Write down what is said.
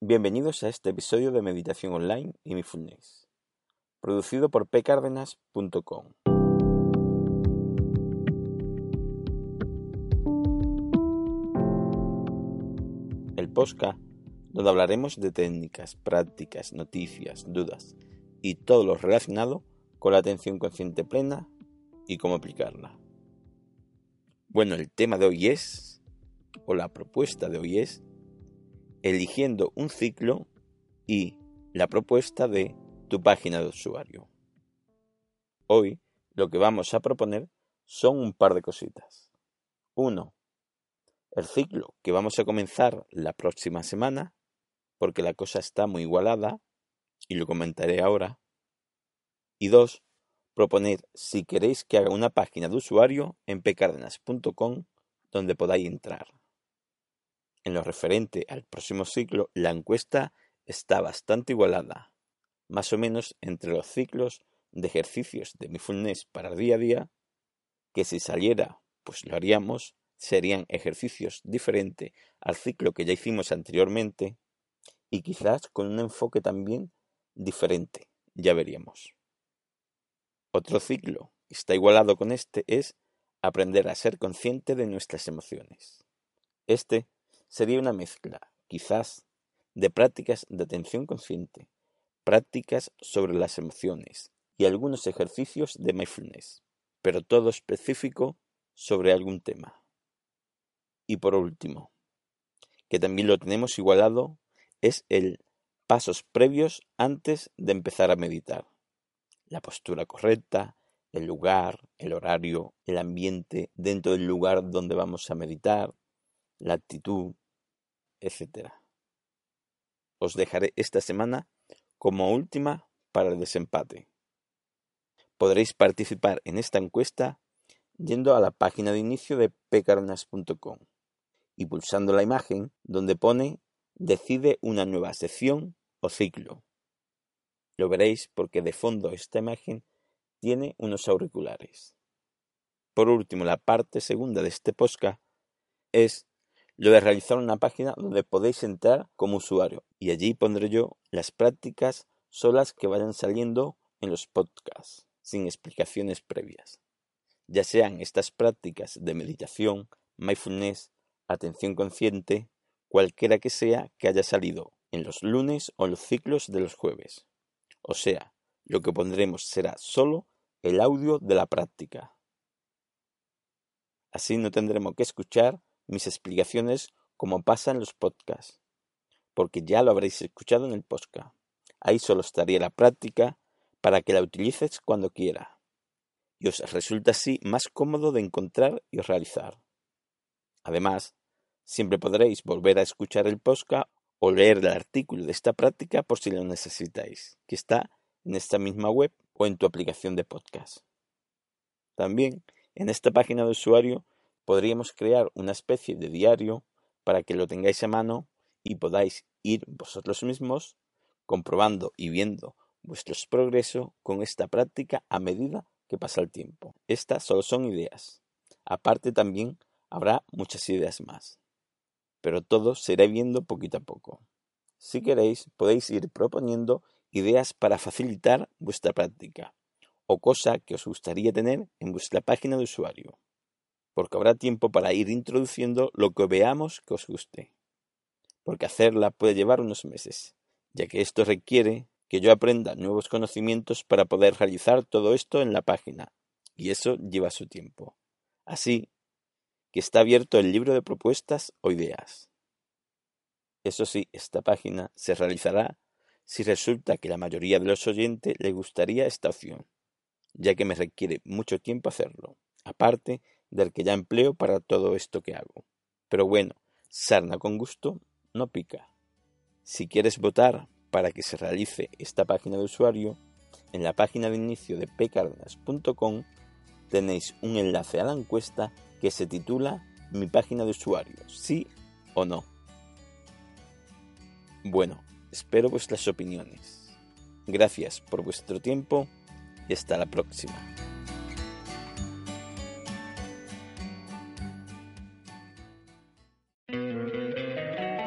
Bienvenidos a este episodio de Meditación Online y Mindfulness, producido por pcardenas.com. El Posca, donde hablaremos de técnicas, prácticas, noticias, dudas y todo lo relacionado con la atención consciente plena y cómo aplicarla. Bueno, el tema de hoy es, o la propuesta de hoy es, eligiendo un ciclo y la propuesta de tu página de usuario. Hoy lo que vamos a proponer son un par de cositas. Uno, el ciclo que vamos a comenzar la próxima semana, porque la cosa está muy igualada, y lo comentaré ahora. Y dos, proponer si queréis que haga una página de usuario en pcardenas.com donde podáis entrar. En lo referente al próximo ciclo, la encuesta está bastante igualada, más o menos entre los ciclos de ejercicios de mindfulness para día a día, que si saliera, pues lo haríamos, serían ejercicios diferentes al ciclo que ya hicimos anteriormente y quizás con un enfoque también diferente, ya veríamos. Otro ciclo que está igualado con este es aprender a ser consciente de nuestras emociones. Este sería una mezcla, quizás, de prácticas de atención consciente, prácticas sobre las emociones y algunos ejercicios de mindfulness, pero todo específico sobre algún tema. Y por último, que también lo tenemos igualado, es el pasos previos antes de empezar a meditar. La postura correcta, el lugar, el horario, el ambiente dentro del lugar donde vamos a meditar, la actitud, etc. Os dejaré esta semana como última para el desempate. Podréis participar en esta encuesta yendo a la página de inicio de pecaronas.com y pulsando la imagen donde pone Decide una nueva sección o ciclo. Lo veréis porque de fondo esta imagen tiene unos auriculares. Por último, la parte segunda de este podcast es lo de realizar una página donde podéis entrar como usuario y allí pondré yo las prácticas solas que vayan saliendo en los podcasts, sin explicaciones previas. Ya sean estas prácticas de meditación, mindfulness, atención consciente, cualquiera que sea que haya salido en los lunes o en los ciclos de los jueves. O sea, lo que pondremos será solo el audio de la práctica. Así no tendremos que escuchar mis explicaciones como pasa en los podcasts, porque ya lo habréis escuchado en el podcast. Ahí solo estaría la práctica para que la utilices cuando quiera y os resulta así más cómodo de encontrar y realizar. Además, siempre podréis volver a escuchar el podcast o leer el artículo de esta práctica por si lo necesitáis, que está en esta misma web o en tu aplicación de podcast. También en esta página de usuario podríamos crear una especie de diario para que lo tengáis a mano y podáis ir vosotros mismos comprobando y viendo vuestros progresos con esta práctica a medida que pasa el tiempo. Estas solo son ideas. Aparte también habrá muchas ideas más. Pero todo se irá viendo poquito a poco. Si queréis, podéis ir proponiendo ideas para facilitar vuestra práctica o cosa que os gustaría tener en vuestra página de usuario porque habrá tiempo para ir introduciendo lo que veamos que os guste. Porque hacerla puede llevar unos meses, ya que esto requiere que yo aprenda nuevos conocimientos para poder realizar todo esto en la página, y eso lleva su tiempo. Así que está abierto el libro de propuestas o ideas. Eso sí, esta página se realizará si resulta que la mayoría de los oyentes le gustaría esta opción, ya que me requiere mucho tiempo hacerlo. Aparte del que ya empleo para todo esto que hago. Pero bueno, sarna con gusto no pica. Si quieres votar para que se realice esta página de usuario, en la página de inicio de pcardenas.com tenéis un enlace a la encuesta que se titula Mi página de usuario, sí o no. Bueno, espero vuestras opiniones. Gracias por vuestro tiempo y hasta la próxima.